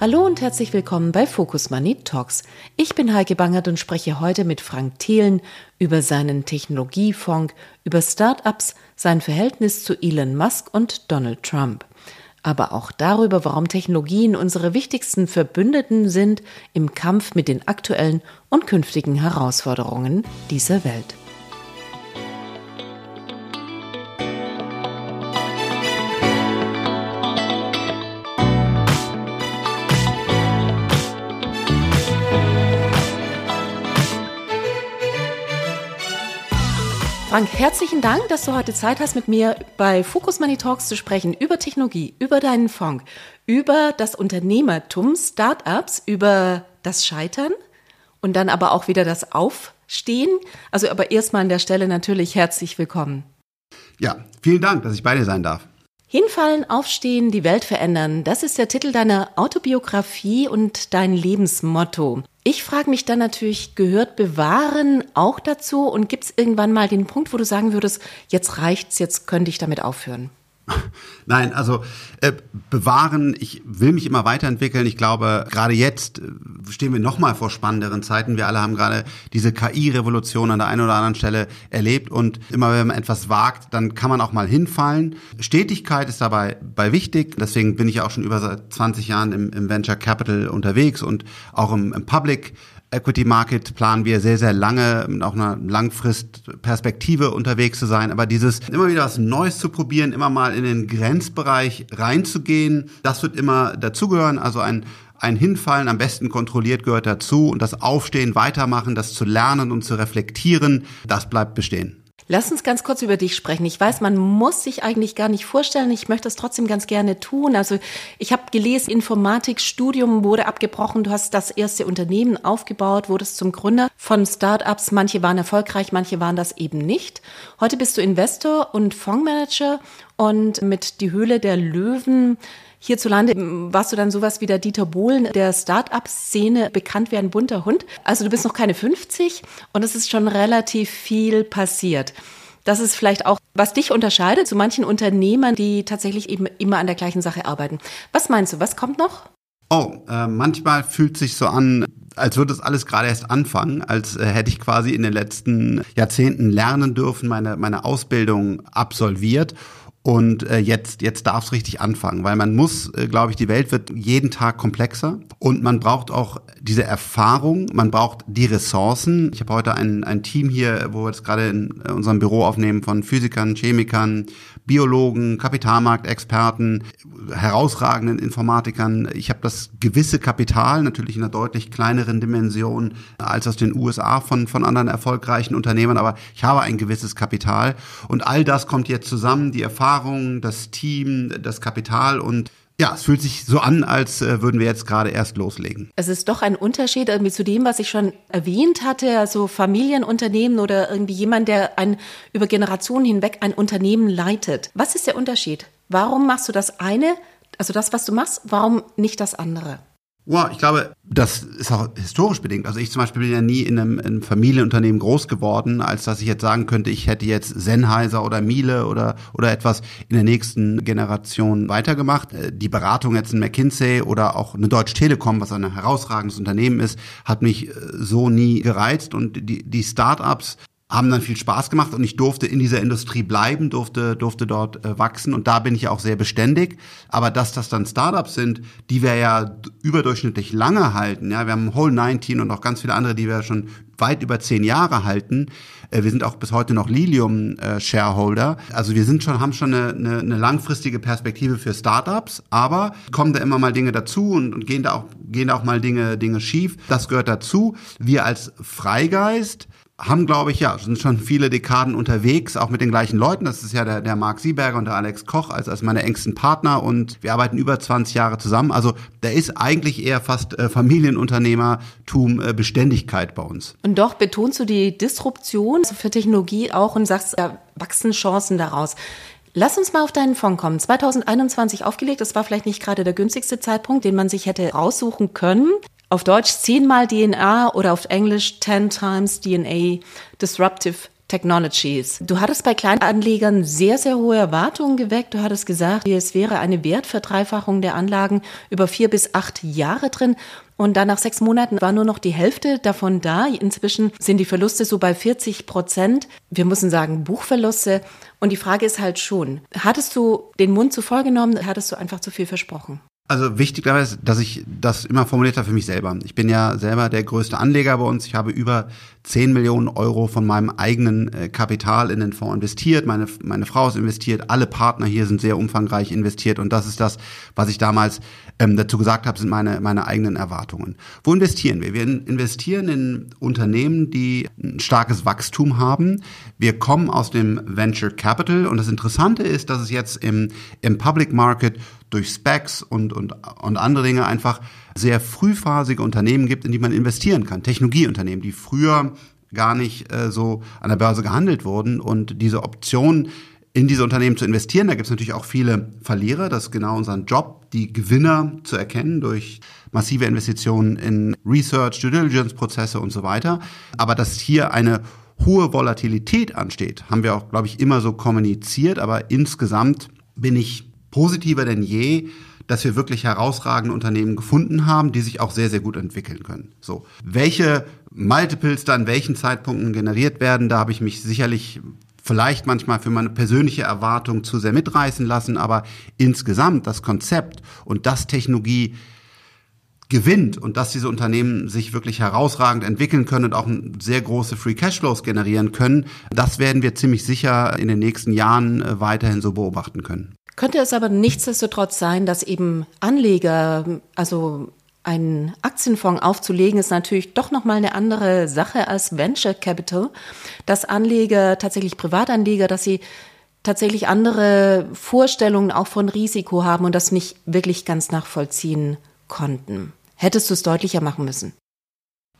Hallo und herzlich willkommen bei Focus Money Talks. Ich bin Heike Bangert und spreche heute mit Frank Thelen über seinen Technologiefonds, über Startups, sein Verhältnis zu Elon Musk und Donald Trump. Aber auch darüber, warum Technologien unsere wichtigsten Verbündeten sind im Kampf mit den aktuellen und künftigen Herausforderungen dieser Welt. Frank, herzlichen Dank, dass du heute Zeit hast, mit mir bei Focus Money Talks zu sprechen über Technologie, über deinen Fonds, über das Unternehmertum, Startups, über das Scheitern und dann aber auch wieder das Aufstehen. Also aber erstmal an der Stelle natürlich herzlich willkommen. Ja, vielen Dank, dass ich bei dir sein darf. Hinfallen, aufstehen, die Welt verändern. Das ist der Titel deiner Autobiografie und dein Lebensmotto. Ich frage mich dann natürlich, gehört Bewahren auch dazu und gibt es irgendwann mal den Punkt, wo du sagen würdest, jetzt reicht's, jetzt könnte ich damit aufhören? Nein, also äh, bewahren, ich will mich immer weiterentwickeln. Ich glaube, gerade jetzt äh, stehen wir nochmal vor spannenderen Zeiten. Wir alle haben gerade diese KI-Revolution an der einen oder anderen Stelle erlebt und immer wenn man etwas wagt, dann kann man auch mal hinfallen. Stetigkeit ist dabei bei wichtig. Deswegen bin ich auch schon über seit 20 Jahren im, im Venture Capital unterwegs und auch im, im Public Equity Market planen wir sehr, sehr lange, mit auch einer Langfristperspektive unterwegs zu sein. Aber dieses immer wieder was Neues zu probieren, immer mal in den Grenzbereich reinzugehen, das wird immer dazugehören. Also ein ein Hinfallen am besten kontrolliert gehört dazu und das Aufstehen, weitermachen, das zu lernen und zu reflektieren, das bleibt bestehen. Lass uns ganz kurz über dich sprechen. Ich weiß, man muss sich eigentlich gar nicht vorstellen. Ich möchte es trotzdem ganz gerne tun. Also ich habe gelesen, Informatikstudium wurde abgebrochen. Du hast das erste Unternehmen aufgebaut, wurdest zum Gründer von Startups. Manche waren erfolgreich, manche waren das eben nicht. Heute bist du Investor und Fondsmanager und mit die Höhle der Löwen Hierzulande warst du dann sowas wie der Dieter Bohlen der Start-up-Szene bekannt wie ein bunter Hund. Also du bist noch keine 50 und es ist schon relativ viel passiert. Das ist vielleicht auch, was dich unterscheidet zu manchen Unternehmern, die tatsächlich eben immer an der gleichen Sache arbeiten. Was meinst du, was kommt noch? Oh, äh, manchmal fühlt sich so an, als würde es alles gerade erst anfangen, als äh, hätte ich quasi in den letzten Jahrzehnten lernen dürfen, meine, meine Ausbildung absolviert und äh, jetzt, jetzt darf es richtig anfangen, weil man muss, äh, glaube ich, die Welt wird jeden Tag komplexer und man braucht auch diese Erfahrung, man braucht die Ressourcen. Ich habe heute ein, ein Team hier, wo wir jetzt gerade in äh, unserem Büro aufnehmen von Physikern, Chemikern, Biologen, Kapitalmarktexperten, herausragenden Informatikern. Ich habe das gewisse Kapital, natürlich in einer deutlich kleineren Dimension als aus den USA von, von anderen erfolgreichen Unternehmern, aber ich habe ein gewisses Kapital und all das kommt jetzt zusammen, die Erfahrung, das Team, das Kapital und ja, es fühlt sich so an, als äh, würden wir jetzt gerade erst loslegen. Es ist doch ein Unterschied irgendwie zu dem, was ich schon erwähnt hatte, also Familienunternehmen oder irgendwie jemand, der ein über Generationen hinweg ein Unternehmen leitet. Was ist der Unterschied? Warum machst du das eine, also das, was du machst, warum nicht das andere? Wow, ich glaube, das ist auch historisch bedingt. Also ich zum Beispiel bin ja nie in einem, in einem, Familienunternehmen groß geworden, als dass ich jetzt sagen könnte, ich hätte jetzt Sennheiser oder Miele oder, oder etwas in der nächsten Generation weitergemacht. Äh, die Beratung jetzt in McKinsey oder auch eine Deutsche Telekom, was ein herausragendes Unternehmen ist, hat mich äh, so nie gereizt. Und die, die Startups haben dann viel Spaß gemacht und ich durfte in dieser Industrie bleiben, durfte, durfte dort äh, wachsen und da bin ich auch sehr beständig. Aber dass das dann Startups sind, die wir ja überdurchschnittlich lange halten, ja, wir haben Whole 19 und auch ganz viele andere, die wir schon weit über zehn Jahre halten. Äh, wir sind auch bis heute noch Lilium-Shareholder. Äh, also wir sind schon, haben schon eine, eine, eine langfristige Perspektive für Startups, aber kommen da immer mal Dinge dazu und, und gehen da auch, gehen da auch mal Dinge, Dinge schief. Das gehört dazu. Wir als Freigeist haben, glaube ich, ja, sind schon viele Dekaden unterwegs, auch mit den gleichen Leuten. Das ist ja der, der Marc Sieberger und der Alex Koch als, als meine engsten Partner und wir arbeiten über 20 Jahre zusammen. Also da ist eigentlich eher fast äh, Familienunternehmertum, äh, Beständigkeit bei uns. Und doch betonst du die Disruption für Technologie auch und sagst, da wachsen Chancen daraus. Lass uns mal auf deinen Fonds kommen. 2021 aufgelegt, das war vielleicht nicht gerade der günstigste Zeitpunkt, den man sich hätte raussuchen können. Auf Deutsch zehnmal DNA oder auf Englisch 10 times DNA Disruptive Technologies. Du hattest bei Kleinanlegern sehr, sehr hohe Erwartungen geweckt. Du hattest gesagt, es wäre eine Wertverdreifachung der Anlagen über vier bis acht Jahre drin. Und dann nach sechs Monaten war nur noch die Hälfte davon da. Inzwischen sind die Verluste so bei 40 Prozent. Wir müssen sagen Buchverluste. Und die Frage ist halt schon, hattest du den Mund zu voll genommen? Hattest du einfach zu viel versprochen? Also wichtig dabei ist, dass ich das immer formuliert habe für mich selber. Ich bin ja selber der größte Anleger bei uns. Ich habe über 10 Millionen Euro von meinem eigenen äh, Kapital in den Fonds investiert. Meine, meine Frau ist investiert. Alle Partner hier sind sehr umfangreich investiert. Und das ist das, was ich damals ähm, dazu gesagt habe, sind meine, meine eigenen Erwartungen. Wo investieren wir? Wir investieren in Unternehmen, die ein starkes Wachstum haben. Wir kommen aus dem Venture Capital. Und das Interessante ist, dass es jetzt im, im Public Market durch Specs und, und, und andere Dinge einfach sehr frühphasige Unternehmen gibt, in die man investieren kann. Technologieunternehmen, die früher gar nicht äh, so an der Börse gehandelt wurden und diese Option in diese Unternehmen zu investieren. Da gibt es natürlich auch viele Verlierer. Das ist genau unser Job, die Gewinner zu erkennen durch massive Investitionen in Research, Due Diligence-Prozesse und so weiter. Aber dass hier eine hohe Volatilität ansteht, haben wir auch, glaube ich, immer so kommuniziert. Aber insgesamt bin ich positiver denn je, dass wir wirklich herausragende Unternehmen gefunden haben, die sich auch sehr, sehr gut entwickeln können. So. Welche Multiples da in welchen Zeitpunkten generiert werden, da habe ich mich sicherlich vielleicht manchmal für meine persönliche Erwartung zu sehr mitreißen lassen, aber insgesamt das Konzept und das Technologie gewinnt und dass diese Unternehmen sich wirklich herausragend entwickeln können und auch sehr große Free Cashflows generieren können, das werden wir ziemlich sicher in den nächsten Jahren äh, weiterhin so beobachten können. Könnte es aber nichtsdestotrotz sein, dass eben Anleger, also einen Aktienfonds aufzulegen, ist natürlich doch nochmal eine andere Sache als Venture Capital, dass Anleger, tatsächlich Privatanleger, dass sie tatsächlich andere Vorstellungen auch von Risiko haben und das nicht wirklich ganz nachvollziehen konnten. Hättest du es deutlicher machen müssen?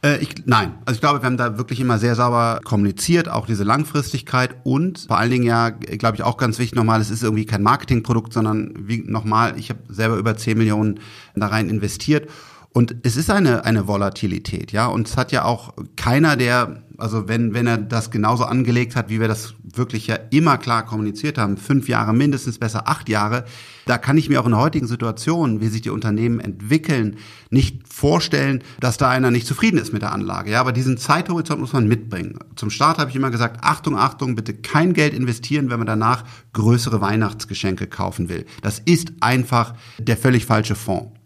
Äh, ich, nein, also ich glaube, wir haben da wirklich immer sehr sauber kommuniziert, auch diese Langfristigkeit. Und vor allen Dingen ja, glaube ich, auch ganz wichtig nochmal, es ist irgendwie kein Marketingprodukt, sondern wie nochmal, ich habe selber über 10 Millionen da rein investiert und es ist eine, eine Volatilität, ja. Und es hat ja auch keiner, der, also wenn, wenn er das genauso angelegt hat, wie wir das wirklich ja immer klar kommuniziert haben, fünf Jahre mindestens besser, acht Jahre, da kann ich mir auch in der heutigen Situation, wie sich die Unternehmen entwickeln, nicht vorstellen, dass da einer nicht zufrieden ist mit der Anlage. Ja, aber diesen Zeithorizont muss man mitbringen. Zum Start habe ich immer gesagt, Achtung, Achtung, bitte kein Geld investieren, wenn man danach größere Weihnachtsgeschenke kaufen will. Das ist einfach der völlig falsche Fonds.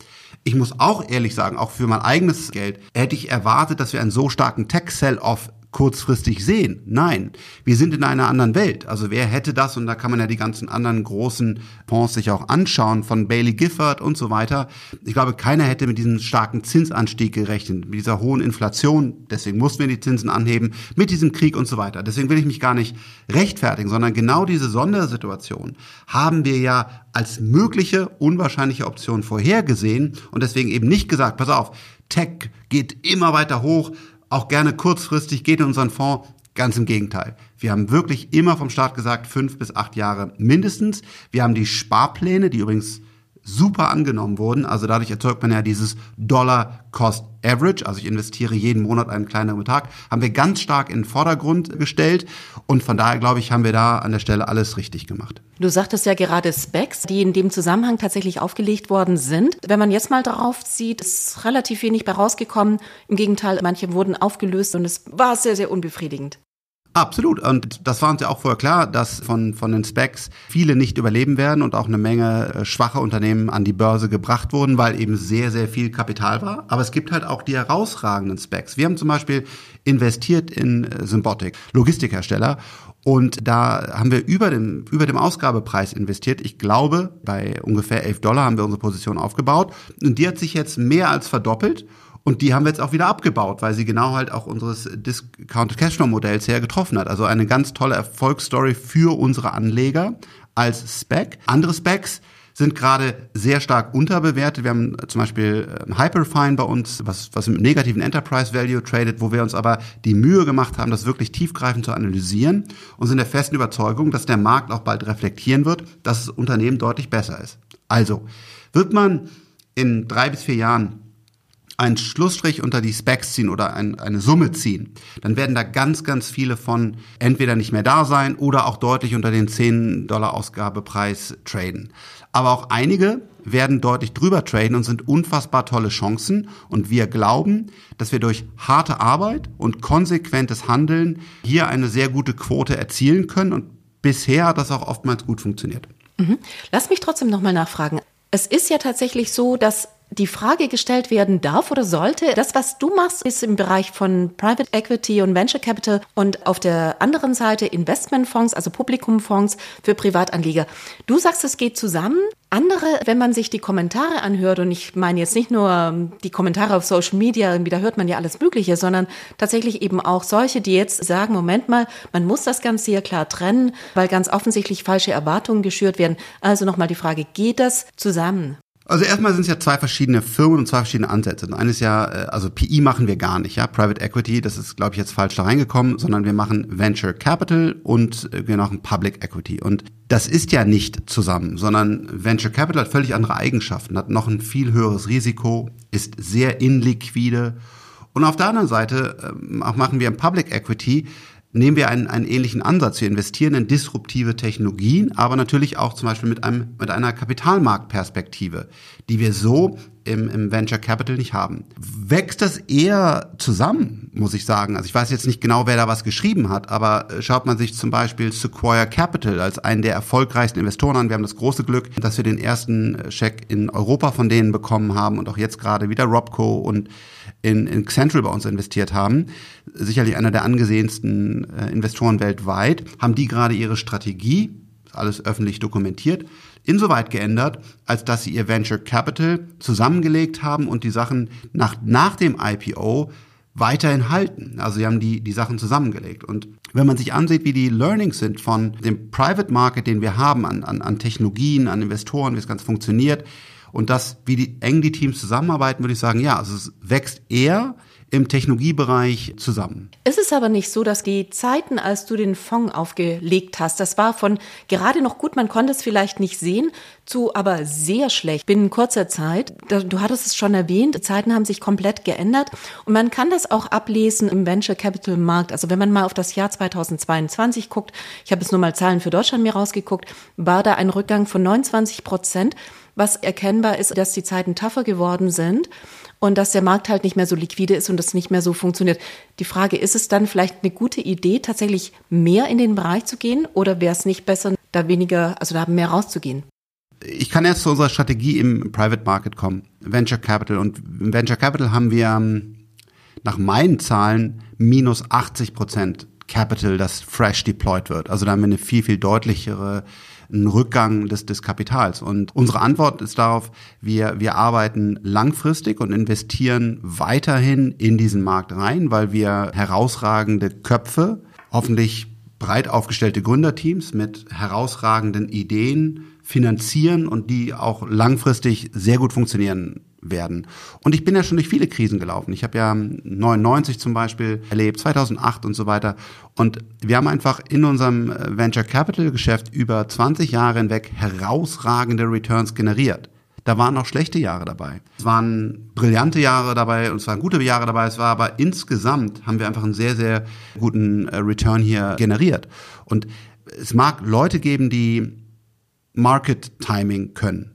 Ich muss auch ehrlich sagen, auch für mein eigenes Geld hätte ich erwartet, dass wir einen so starken Tech-Sell-Off kurzfristig sehen. Nein, wir sind in einer anderen Welt. Also wer hätte das, und da kann man ja die ganzen anderen großen Fonds sich auch anschauen, von Bailey Gifford und so weiter. Ich glaube, keiner hätte mit diesem starken Zinsanstieg gerechnet, mit dieser hohen Inflation. Deswegen mussten wir die Zinsen anheben, mit diesem Krieg und so weiter. Deswegen will ich mich gar nicht rechtfertigen, sondern genau diese Sondersituation haben wir ja als mögliche, unwahrscheinliche Option vorhergesehen und deswegen eben nicht gesagt, pass auf, Tech geht immer weiter hoch, auch gerne kurzfristig, geht in unseren Fonds. Ganz im Gegenteil. Wir haben wirklich immer vom Staat gesagt, fünf bis acht Jahre mindestens. Wir haben die Sparpläne, die übrigens super angenommen wurden. Also dadurch erzeugt man ja dieses Dollar Cost Average. Also ich investiere jeden Monat einen kleineren Betrag. Haben wir ganz stark in den Vordergrund gestellt. Und von daher glaube ich, haben wir da an der Stelle alles richtig gemacht. Du sagtest ja gerade Specs, die in dem Zusammenhang tatsächlich aufgelegt worden sind. Wenn man jetzt mal darauf sieht, ist relativ wenig bei rausgekommen. Im Gegenteil, manche wurden aufgelöst und es war sehr, sehr unbefriedigend. Absolut. Und das war uns ja auch vorher klar, dass von, von den Specs viele nicht überleben werden und auch eine Menge äh, schwache Unternehmen an die Börse gebracht wurden, weil eben sehr, sehr viel Kapital war. Aber es gibt halt auch die herausragenden Specs. Wir haben zum Beispiel investiert in äh, Symbotic, Logistikhersteller. Und da haben wir über dem, über dem Ausgabepreis investiert. Ich glaube, bei ungefähr 11 Dollar haben wir unsere Position aufgebaut. Und die hat sich jetzt mehr als verdoppelt. Und die haben wir jetzt auch wieder abgebaut, weil sie genau halt auch unseres Discounted Cashflow Modells her getroffen hat. Also eine ganz tolle Erfolgsstory für unsere Anleger als Spec. Andere Specs sind gerade sehr stark unterbewertet. Wir haben zum Beispiel ähm, Hyperfine bei uns, was, was mit negativen Enterprise Value tradet, wo wir uns aber die Mühe gemacht haben, das wirklich tiefgreifend zu analysieren und sind der festen Überzeugung, dass der Markt auch bald reflektieren wird, dass das Unternehmen deutlich besser ist. Also, wird man in drei bis vier Jahren einen Schlussstrich unter die Specs ziehen oder ein, eine Summe ziehen, dann werden da ganz, ganz viele von entweder nicht mehr da sein oder auch deutlich unter den 10 Dollar Ausgabepreis traden. Aber auch einige werden deutlich drüber traden und sind unfassbar tolle Chancen. Und wir glauben, dass wir durch harte Arbeit und konsequentes Handeln hier eine sehr gute Quote erzielen können. Und bisher hat das auch oftmals gut funktioniert. Mhm. Lass mich trotzdem nochmal nachfragen. Es ist ja tatsächlich so, dass die Frage gestellt werden darf oder sollte. Das, was du machst, ist im Bereich von Private Equity und Venture Capital und auf der anderen Seite Investmentfonds, also Publikumfonds für Privatanleger. Du sagst, es geht zusammen. Andere, wenn man sich die Kommentare anhört, und ich meine jetzt nicht nur ähm, die Kommentare auf Social Media, da hört man ja alles Mögliche, sondern tatsächlich eben auch solche, die jetzt sagen, Moment mal, man muss das ganz sehr klar trennen, weil ganz offensichtlich falsche Erwartungen geschürt werden. Also nochmal die Frage, geht das zusammen? Also erstmal sind es ja zwei verschiedene Firmen und zwei verschiedene Ansätze. Und eines ja, äh, also PI machen wir gar nicht, ja. Private Equity, das ist, glaube ich, jetzt falsch da reingekommen, sondern wir machen Venture Capital und äh, wir machen Public Equity. Und das ist ja nicht zusammen, sondern Venture Capital hat völlig andere Eigenschaften, hat noch ein viel höheres Risiko, ist sehr inliquide. Und auf der anderen Seite äh, machen wir Public Equity nehmen wir einen, einen ähnlichen Ansatz. Wir investieren in disruptive Technologien, aber natürlich auch zum Beispiel mit, einem, mit einer Kapitalmarktperspektive, die wir so im, im Venture Capital nicht haben. Wächst das eher zusammen, muss ich sagen. Also ich weiß jetzt nicht genau, wer da was geschrieben hat, aber äh, schaut man sich zum Beispiel Sequoia Capital als einen der erfolgreichsten Investoren an. Wir haben das große Glück, dass wir den ersten äh, Scheck in Europa von denen bekommen haben und auch jetzt gerade wieder Robco und in, in Central bei uns investiert haben, sicherlich einer der angesehensten äh, Investoren weltweit, haben die gerade ihre Strategie, alles öffentlich dokumentiert, insoweit geändert, als dass sie ihr Venture Capital zusammengelegt haben und die Sachen nach, nach dem IPO weiterhin halten. Also sie haben die, die Sachen zusammengelegt. Und wenn man sich ansieht, wie die Learnings sind von dem Private Market, den wir haben, an, an, an Technologien, an Investoren, wie es ganz funktioniert, und das, wie die, eng die Teams zusammenarbeiten, würde ich sagen, ja, also es wächst eher im Technologiebereich zusammen. Es ist aber nicht so, dass die Zeiten, als du den Fonds aufgelegt hast, das war von gerade noch gut, man konnte es vielleicht nicht sehen, zu aber sehr schlecht binnen kurzer Zeit. Du hattest es schon erwähnt, Zeiten haben sich komplett geändert und man kann das auch ablesen im Venture Capital Markt. Also wenn man mal auf das Jahr 2022 guckt, ich habe jetzt nur mal Zahlen für Deutschland mir rausgeguckt, war da ein Rückgang von 29 Prozent. Was erkennbar ist, dass die Zeiten tougher geworden sind und dass der Markt halt nicht mehr so liquide ist und das nicht mehr so funktioniert. Die Frage, ist es dann vielleicht eine gute Idee, tatsächlich mehr in den Bereich zu gehen oder wäre es nicht besser, da weniger, also da mehr rauszugehen? Ich kann jetzt zu unserer Strategie im Private Market kommen, Venture Capital. Und im Venture Capital haben wir ähm, nach meinen Zahlen minus 80 Prozent Capital, das fresh deployed wird. Also da haben wir eine viel, viel deutlichere einen Rückgang des, des Kapitals. Und unsere Antwort ist darauf, wir, wir arbeiten langfristig und investieren weiterhin in diesen Markt rein, weil wir herausragende Köpfe, hoffentlich breit aufgestellte Gründerteams mit herausragenden Ideen finanzieren und die auch langfristig sehr gut funktionieren werden. Und ich bin ja schon durch viele Krisen gelaufen. Ich habe ja 99 zum Beispiel erlebt, 2008 und so weiter. Und wir haben einfach in unserem äh, Venture Capital Geschäft über 20 Jahre hinweg herausragende Returns generiert. Da waren auch schlechte Jahre dabei. Es waren brillante Jahre dabei und es waren gute Jahre dabei. Es war aber insgesamt haben wir einfach einen sehr, sehr guten äh, Return hier generiert. Und es mag Leute geben, die Market Timing können.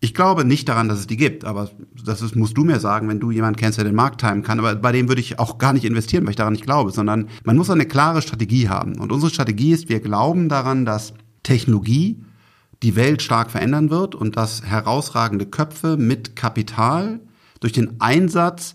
Ich glaube nicht daran, dass es die gibt, aber das ist, musst du mir sagen, wenn du jemanden kennst, der den Markt timen kann. Aber bei dem würde ich auch gar nicht investieren, weil ich daran nicht glaube, sondern man muss eine klare Strategie haben. Und unsere Strategie ist, wir glauben daran, dass Technologie die Welt stark verändern wird und dass herausragende Köpfe mit Kapital durch den Einsatz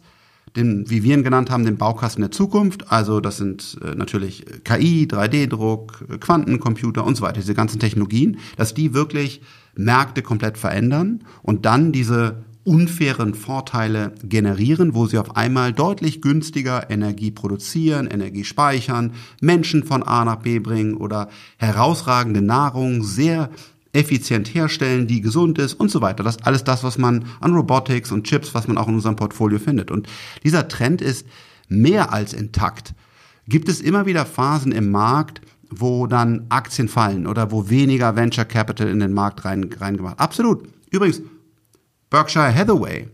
den, wie wir ihn genannt haben, den Baukasten der Zukunft. Also das sind äh, natürlich KI, 3D-Druck, Quantencomputer und so weiter, diese ganzen Technologien, dass die wirklich Märkte komplett verändern und dann diese unfairen Vorteile generieren, wo sie auf einmal deutlich günstiger Energie produzieren, Energie speichern, Menschen von A nach B bringen oder herausragende Nahrung sehr effizient herstellen, die gesund ist und so weiter. Das ist alles das, was man an Robotics und Chips, was man auch in unserem Portfolio findet. Und dieser Trend ist mehr als intakt. Gibt es immer wieder Phasen im Markt, wo dann Aktien fallen oder wo weniger Venture Capital in den Markt rein, reingemacht? Absolut. Übrigens, Berkshire Hathaway,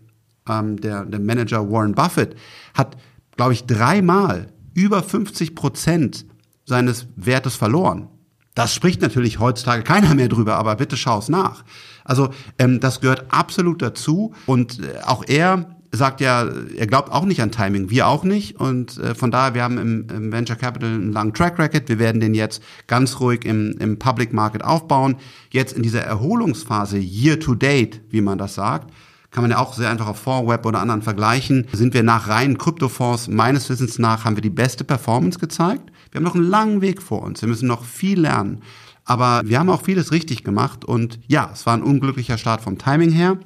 ähm, der, der Manager Warren Buffett, hat, glaube ich, dreimal über 50 Prozent seines Wertes verloren. Das spricht natürlich heutzutage keiner mehr drüber, aber bitte schau es nach. Also ähm, das gehört absolut dazu und äh, auch er sagt ja, er glaubt auch nicht an Timing, wir auch nicht. Und äh, von daher, wir haben im, im Venture Capital einen langen Track Record. Wir werden den jetzt ganz ruhig im, im Public Market aufbauen. Jetzt in dieser Erholungsphase, Year to Date, wie man das sagt, kann man ja auch sehr einfach auf Fondweb oder anderen vergleichen. Sind wir nach reinen Kryptofonds, meines Wissens nach, haben wir die beste Performance gezeigt. Wir haben noch einen langen Weg vor uns. Wir müssen noch viel lernen. Aber wir haben auch vieles richtig gemacht. Und ja, es war ein unglücklicher Start vom Timing her.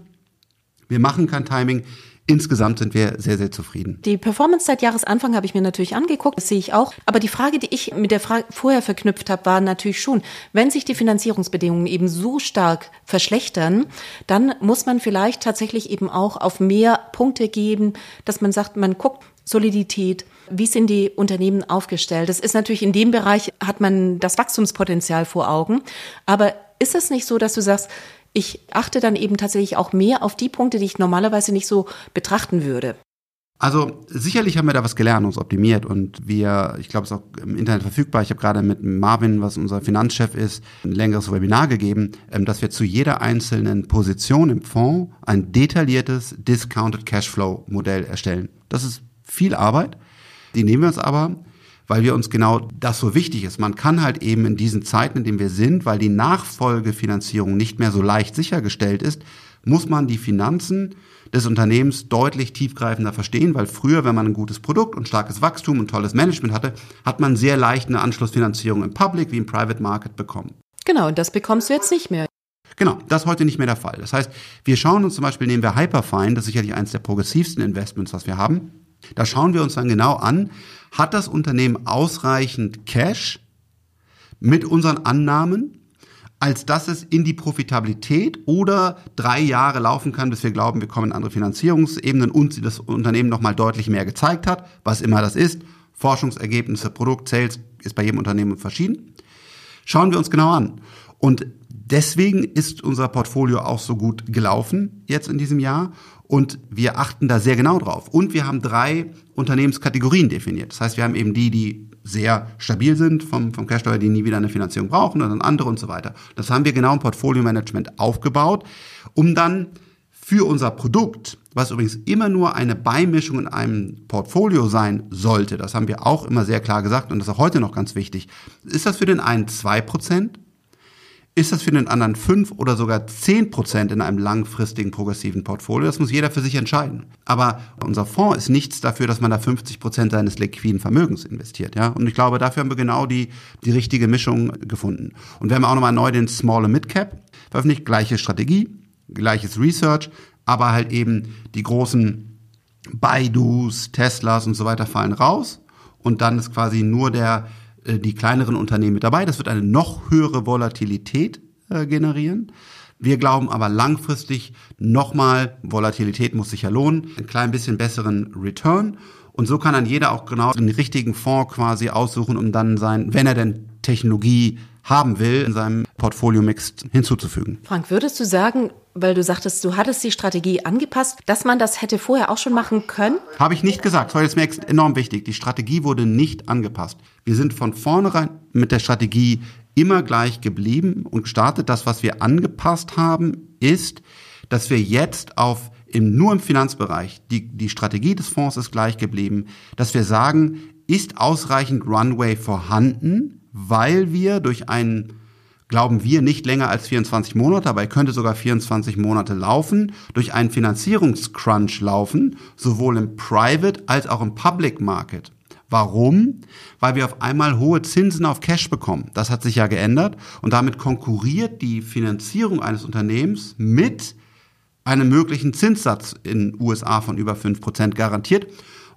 Wir machen kein Timing. Insgesamt sind wir sehr, sehr zufrieden. Die Performance seit Jahresanfang habe ich mir natürlich angeguckt, das sehe ich auch. Aber die Frage, die ich mit der Frage vorher verknüpft habe, war natürlich schon, wenn sich die Finanzierungsbedingungen eben so stark verschlechtern, dann muss man vielleicht tatsächlich eben auch auf mehr Punkte geben, dass man sagt, man guckt Solidität, wie sind die Unternehmen aufgestellt? Das ist natürlich in dem Bereich, hat man das Wachstumspotenzial vor Augen. Aber ist es nicht so, dass du sagst, ich achte dann eben tatsächlich auch mehr auf die Punkte, die ich normalerweise nicht so betrachten würde. Also sicherlich haben wir da was gelernt, uns optimiert und wir, ich glaube, es ist auch im Internet verfügbar. Ich habe gerade mit Marvin, was unser Finanzchef ist, ein längeres Webinar gegeben, ähm, dass wir zu jeder einzelnen Position im Fonds ein detailliertes Discounted Cashflow Modell erstellen. Das ist viel Arbeit. Die nehmen wir uns aber weil wir uns genau das so wichtig ist. Man kann halt eben in diesen Zeiten, in denen wir sind, weil die Nachfolgefinanzierung nicht mehr so leicht sichergestellt ist, muss man die Finanzen des Unternehmens deutlich tiefgreifender verstehen, weil früher, wenn man ein gutes Produkt und starkes Wachstum und tolles Management hatte, hat man sehr leicht eine Anschlussfinanzierung im Public wie im Private Market bekommen. Genau, und das bekommst du jetzt nicht mehr. Genau, das ist heute nicht mehr der Fall. Das heißt, wir schauen uns zum Beispiel, nehmen wir Hyperfine, das ist sicherlich eines der progressivsten Investments, was wir haben. Da schauen wir uns dann genau an, hat das Unternehmen ausreichend Cash mit unseren Annahmen, als dass es in die Profitabilität oder drei Jahre laufen kann, bis wir glauben, wir kommen in andere Finanzierungsebenen und das Unternehmen nochmal deutlich mehr gezeigt hat, was immer das ist. Forschungsergebnisse, Produkt, Sales ist bei jedem Unternehmen verschieden. Schauen wir uns genau an. Und deswegen ist unser Portfolio auch so gut gelaufen jetzt in diesem Jahr. Und wir achten da sehr genau drauf. Und wir haben drei Unternehmenskategorien definiert. Das heißt, wir haben eben die, die sehr stabil sind vom, vom Cashsteuer, die nie wieder eine Finanzierung brauchen, und dann andere und so weiter. Das haben wir genau im Portfolio-Management aufgebaut, um dann für unser Produkt, was übrigens immer nur eine Beimischung in einem Portfolio sein sollte, das haben wir auch immer sehr klar gesagt und das ist auch heute noch ganz wichtig, ist das für den einen zwei Prozent ist das für den anderen fünf oder sogar zehn Prozent in einem langfristigen progressiven Portfolio? Das muss jeder für sich entscheiden. Aber unser Fonds ist nichts dafür, dass man da 50 Prozent seines liquiden Vermögens investiert. Ja? Und ich glaube, dafür haben wir genau die, die richtige Mischung gefunden. Und wir haben auch nochmal neu den Small und Mid Cap veröffentlicht. Gleiche Strategie, gleiches Research, aber halt eben die großen Baidus, Teslas und so weiter fallen raus. Und dann ist quasi nur der die kleineren Unternehmen mit dabei. Das wird eine noch höhere Volatilität äh, generieren. Wir glauben aber langfristig nochmal, Volatilität muss sich ja lohnen, ein klein bisschen besseren Return. Und so kann dann jeder auch genau den richtigen Fonds quasi aussuchen, um dann sein, wenn er denn Technologie haben will, in seinem Portfolio-Mix hinzuzufügen. Frank, würdest du sagen, weil du sagtest, du hattest die Strategie angepasst, dass man das hätte vorher auch schon machen können? Habe ich nicht gesagt. Das ist mir enorm wichtig. Die Strategie wurde nicht angepasst. Wir sind von vornherein mit der Strategie immer gleich geblieben und gestartet. Das, was wir angepasst haben, ist, dass wir jetzt auf im, nur im Finanzbereich, die, die Strategie des Fonds ist gleich geblieben, dass wir sagen, ist ausreichend Runway vorhanden, weil wir durch einen glauben wir, nicht länger als 24 Monate, aber er könnte sogar 24 Monate laufen, durch einen Finanzierungscrunch laufen, sowohl im Private als auch im Public Market. Warum? Weil wir auf einmal hohe Zinsen auf Cash bekommen. Das hat sich ja geändert und damit konkurriert die Finanzierung eines Unternehmens mit einen möglichen Zinssatz in USA von über 5% garantiert.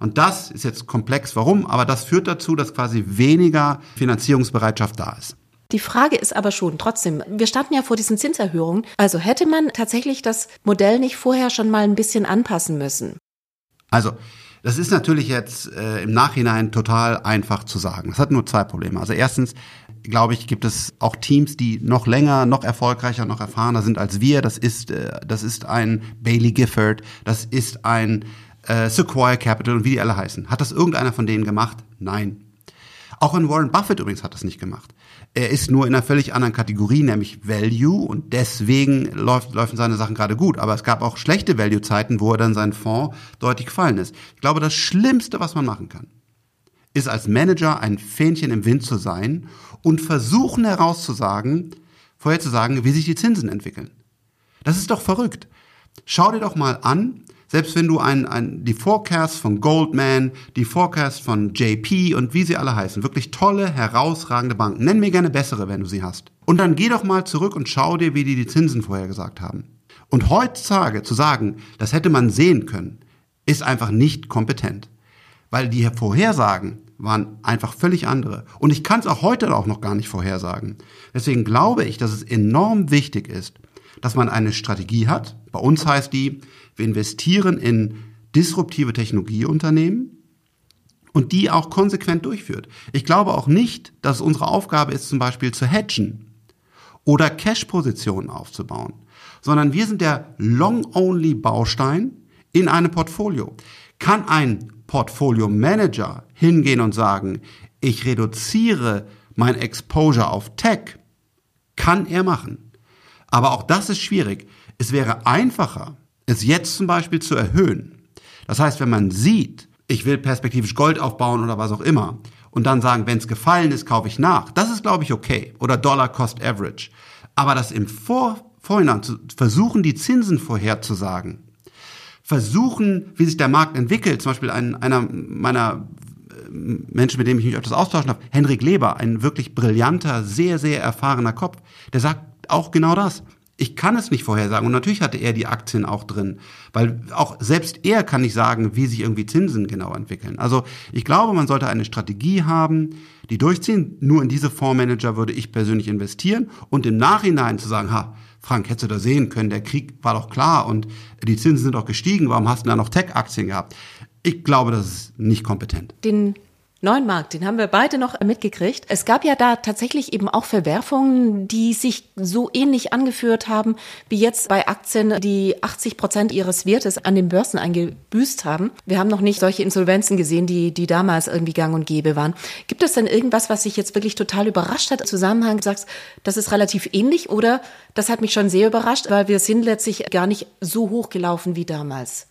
Und das ist jetzt komplex, warum, aber das führt dazu, dass quasi weniger Finanzierungsbereitschaft da ist. Die Frage ist aber schon trotzdem, wir standen ja vor diesen Zinserhöhungen. Also hätte man tatsächlich das Modell nicht vorher schon mal ein bisschen anpassen müssen? Also, das ist natürlich jetzt äh, im Nachhinein total einfach zu sagen. Das hat nur zwei Probleme. Also erstens, glaube ich, gibt es auch Teams, die noch länger, noch erfolgreicher, noch erfahrener sind als wir. Das ist, äh, das ist ein Bailey Gifford, das ist ein äh, Sequoia Capital und wie die alle heißen. Hat das irgendeiner von denen gemacht? Nein. Auch ein Warren Buffett übrigens hat das nicht gemacht. Er ist nur in einer völlig anderen Kategorie, nämlich Value, und deswegen läuft, laufen seine Sachen gerade gut. Aber es gab auch schlechte Value-Zeiten, wo er dann sein Fonds deutlich gefallen ist. Ich glaube, das Schlimmste, was man machen kann, ist als Manager ein Fähnchen im Wind zu sein und versuchen herauszusagen, vorherzusagen, wie sich die Zinsen entwickeln. Das ist doch verrückt. Schau dir doch mal an, selbst wenn du ein, ein, die Forecasts von Goldman, die Forecasts von JP und wie sie alle heißen, wirklich tolle, herausragende Banken. Nenn mir gerne bessere, wenn du sie hast. Und dann geh doch mal zurück und schau dir, wie die die Zinsen vorhergesagt haben. Und heutzutage zu sagen, das hätte man sehen können, ist einfach nicht kompetent. Weil die Vorhersagen waren einfach völlig andere. Und ich kann es auch heute auch noch gar nicht vorhersagen. Deswegen glaube ich, dass es enorm wichtig ist, dass man eine Strategie hat. Bei uns heißt die, wir investieren in disruptive Technologieunternehmen und die auch konsequent durchführt. Ich glaube auch nicht, dass unsere Aufgabe ist, zum Beispiel zu hedgen oder Cash-Positionen aufzubauen, sondern wir sind der Long-Only-Baustein in einem Portfolio. Kann ein Portfolio-Manager hingehen und sagen, ich reduziere mein Exposure auf Tech, kann er machen. Aber auch das ist schwierig. Es wäre einfacher, es jetzt zum Beispiel zu erhöhen. Das heißt, wenn man sieht, ich will perspektivisch Gold aufbauen oder was auch immer, und dann sagen, wenn es gefallen ist, kaufe ich nach, das ist, glaube ich, okay. Oder Dollar Cost Average. Aber das im Vor Vorhinein zu versuchen, die Zinsen vorherzusagen, versuchen, wie sich der Markt entwickelt, zum Beispiel ein, einer meiner äh, Menschen, mit dem ich mich öfters austauschen habe, Henrik Leber, ein wirklich brillanter, sehr, sehr erfahrener Kopf, der sagt auch genau das. Ich kann es nicht vorhersagen. Und natürlich hatte er die Aktien auch drin, weil auch selbst er kann nicht sagen, wie sich irgendwie Zinsen genau entwickeln. Also ich glaube, man sollte eine Strategie haben, die durchziehen. Nur in diese Fondsmanager würde ich persönlich investieren und im Nachhinein zu sagen, ha, Frank, hättest du da sehen können, der Krieg war doch klar und die Zinsen sind doch gestiegen, warum hast du da noch Tech-Aktien gehabt? Ich glaube, das ist nicht kompetent. Den Neuen Markt, den haben wir beide noch mitgekriegt. Es gab ja da tatsächlich eben auch Verwerfungen, die sich so ähnlich angeführt haben, wie jetzt bei Aktien, die 80 Prozent ihres Wertes an den Börsen eingebüßt haben. Wir haben noch nicht solche Insolvenzen gesehen, die, die damals irgendwie gang und gäbe waren. Gibt es denn irgendwas, was sich jetzt wirklich total überrascht hat? Im Zusammenhang sagst, das ist relativ ähnlich oder das hat mich schon sehr überrascht, weil wir sind letztlich gar nicht so hoch gelaufen wie damals.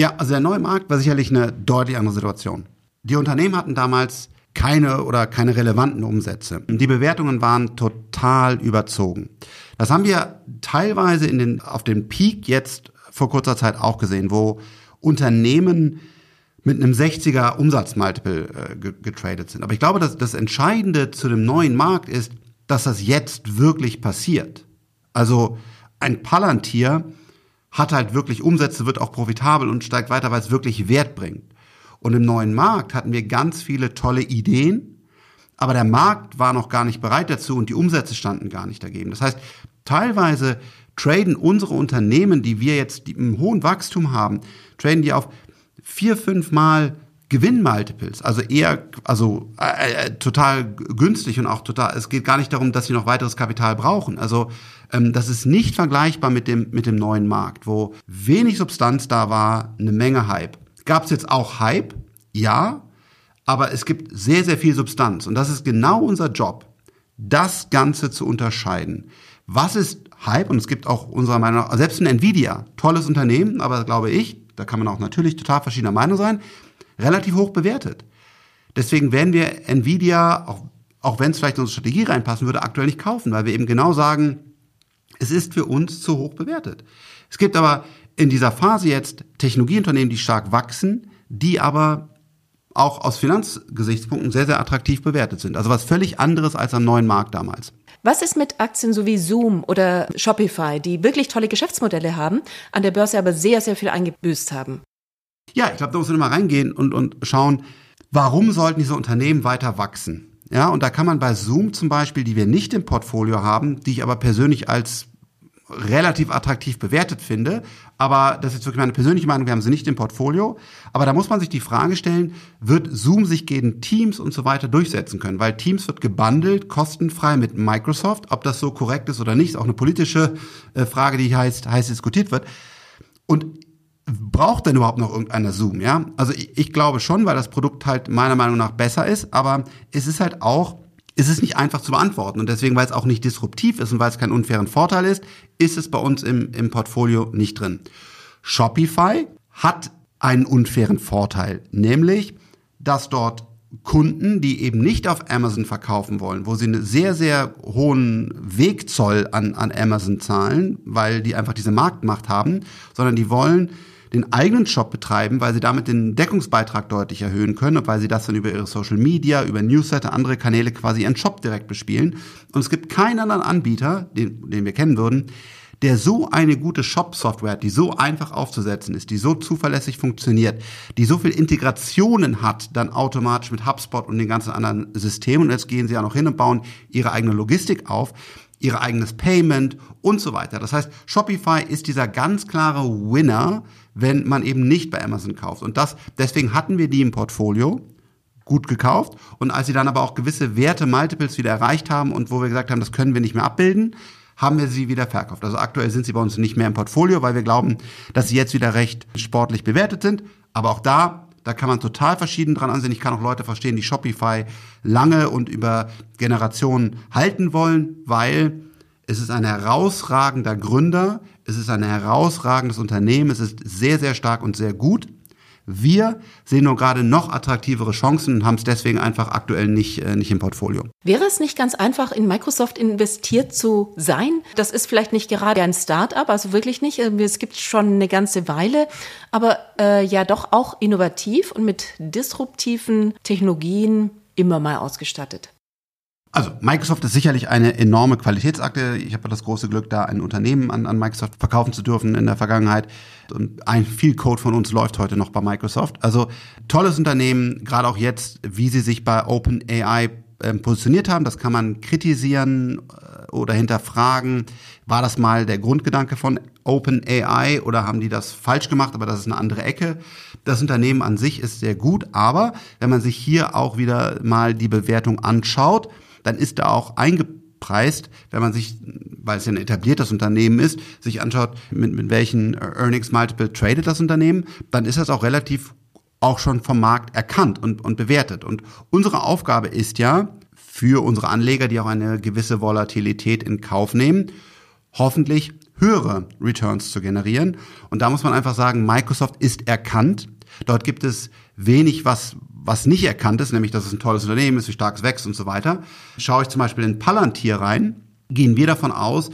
Ja, also der neue Markt war sicherlich eine deutlich andere Situation. Die Unternehmen hatten damals keine oder keine relevanten Umsätze. Die Bewertungen waren total überzogen. Das haben wir teilweise in den, auf dem Peak jetzt vor kurzer Zeit auch gesehen, wo Unternehmen mit einem 60er Umsatzmultiple äh, getradet sind. Aber ich glaube, dass das Entscheidende zu dem neuen Markt ist, dass das jetzt wirklich passiert. Also ein Palantir hat halt wirklich Umsätze, wird auch profitabel und steigt weiter, weil es wirklich Wert bringt. Und im neuen Markt hatten wir ganz viele tolle Ideen, aber der Markt war noch gar nicht bereit dazu und die Umsätze standen gar nicht dagegen. Das heißt, teilweise traden unsere Unternehmen, die wir jetzt im hohen Wachstum haben, traden die auf vier, fünf Mal Gewinnmultiples, also eher, also äh, äh, total günstig und auch total. Es geht gar nicht darum, dass sie noch weiteres Kapital brauchen. Also ähm, das ist nicht vergleichbar mit dem mit dem neuen Markt, wo wenig Substanz da war, eine Menge Hype. Gab es jetzt auch Hype? Ja, aber es gibt sehr, sehr viel Substanz. Und das ist genau unser Job, das Ganze zu unterscheiden. Was ist Hype? Und es gibt auch unserer Meinung nach, selbst ein Nvidia, tolles Unternehmen, aber glaube ich, da kann man auch natürlich total verschiedener Meinung sein, relativ hoch bewertet. Deswegen werden wir Nvidia, auch, auch wenn es vielleicht in unsere Strategie reinpassen würde, aktuell nicht kaufen, weil wir eben genau sagen, es ist für uns zu hoch bewertet. Es gibt aber in dieser Phase jetzt Technologieunternehmen, die stark wachsen, die aber auch aus Finanzgesichtspunkten sehr, sehr attraktiv bewertet sind. Also was völlig anderes als am neuen Markt damals. Was ist mit Aktien so wie Zoom oder Shopify, die wirklich tolle Geschäftsmodelle haben, an der Börse aber sehr, sehr viel eingebüßt haben? Ja, ich glaube, da muss man mal reingehen und, und schauen, warum sollten diese Unternehmen weiter wachsen? Ja, und da kann man bei Zoom zum Beispiel, die wir nicht im Portfolio haben, die ich aber persönlich als relativ attraktiv bewertet finde. Aber das ist wirklich meine persönliche Meinung, wir haben sie nicht im Portfolio. Aber da muss man sich die Frage stellen, wird Zoom sich gegen Teams und so weiter durchsetzen können? Weil Teams wird gebundelt, kostenfrei mit Microsoft. Ob das so korrekt ist oder nicht, ist auch eine politische äh, Frage, die heiß, heiß diskutiert wird. Und braucht denn überhaupt noch irgendeiner Zoom, ja? Also ich, ich glaube schon, weil das Produkt halt meiner Meinung nach besser ist, aber es ist halt auch ist es nicht einfach zu beantworten. Und deswegen, weil es auch nicht disruptiv ist und weil es keinen unfairen Vorteil ist, ist es bei uns im, im Portfolio nicht drin. Shopify hat einen unfairen Vorteil, nämlich, dass dort Kunden, die eben nicht auf Amazon verkaufen wollen, wo sie einen sehr, sehr hohen Wegzoll an, an Amazon zahlen, weil die einfach diese Marktmacht haben, sondern die wollen den eigenen Shop betreiben, weil sie damit den Deckungsbeitrag deutlich erhöhen können und weil sie das dann über ihre Social Media, über Newsletter, andere Kanäle quasi ihren Shop direkt bespielen. Und es gibt keinen anderen Anbieter, den, den wir kennen würden, der so eine gute Shop-Software hat, die so einfach aufzusetzen ist, die so zuverlässig funktioniert, die so viel Integrationen hat, dann automatisch mit HubSpot und den ganzen anderen Systemen. Und jetzt gehen sie ja noch hin und bauen ihre eigene Logistik auf ihr eigenes Payment und so weiter. Das heißt, Shopify ist dieser ganz klare Winner, wenn man eben nicht bei Amazon kauft. Und das, deswegen hatten wir die im Portfolio gut gekauft. Und als sie dann aber auch gewisse Werte, Multiples wieder erreicht haben und wo wir gesagt haben, das können wir nicht mehr abbilden, haben wir sie wieder verkauft. Also aktuell sind sie bei uns nicht mehr im Portfolio, weil wir glauben, dass sie jetzt wieder recht sportlich bewertet sind. Aber auch da da kann man total verschieden dran ansehen. Ich kann auch Leute verstehen, die Shopify lange und über Generationen halten wollen, weil es ist ein herausragender Gründer, es ist ein herausragendes Unternehmen, es ist sehr, sehr stark und sehr gut. Wir sehen nur gerade noch attraktivere Chancen und haben es deswegen einfach aktuell nicht, äh, nicht im Portfolio. Wäre es nicht ganz einfach, in Microsoft investiert zu sein? Das ist vielleicht nicht gerade ein Start-up, also wirklich nicht. Ähm, es gibt schon eine ganze Weile, aber äh, ja doch auch innovativ und mit disruptiven Technologien immer mal ausgestattet. Also Microsoft ist sicherlich eine enorme Qualitätsakte. Ich habe das große Glück, da ein Unternehmen an, an Microsoft verkaufen zu dürfen in der Vergangenheit. Und ein viel Code von uns läuft heute noch bei Microsoft. Also tolles Unternehmen, gerade auch jetzt, wie sie sich bei OpenAI äh, positioniert haben. Das kann man kritisieren äh, oder hinterfragen. War das mal der Grundgedanke von OpenAI oder haben die das falsch gemacht? Aber das ist eine andere Ecke. Das Unternehmen an sich ist sehr gut, aber wenn man sich hier auch wieder mal die Bewertung anschaut, dann ist da auch eingepreist, wenn man sich, weil es ja ein etabliertes Unternehmen ist, sich anschaut, mit, mit welchen Earnings Multiple tradet das Unternehmen, dann ist das auch relativ auch schon vom Markt erkannt und, und bewertet. Und unsere Aufgabe ist ja, für unsere Anleger, die auch eine gewisse Volatilität in Kauf nehmen, hoffentlich höhere Returns zu generieren. Und da muss man einfach sagen, Microsoft ist erkannt. Dort gibt es wenig, was, was nicht erkannt ist, nämlich dass es ein tolles Unternehmen ist, wie stark es wächst und so weiter. Schaue ich zum Beispiel in Palantir rein, gehen wir davon aus,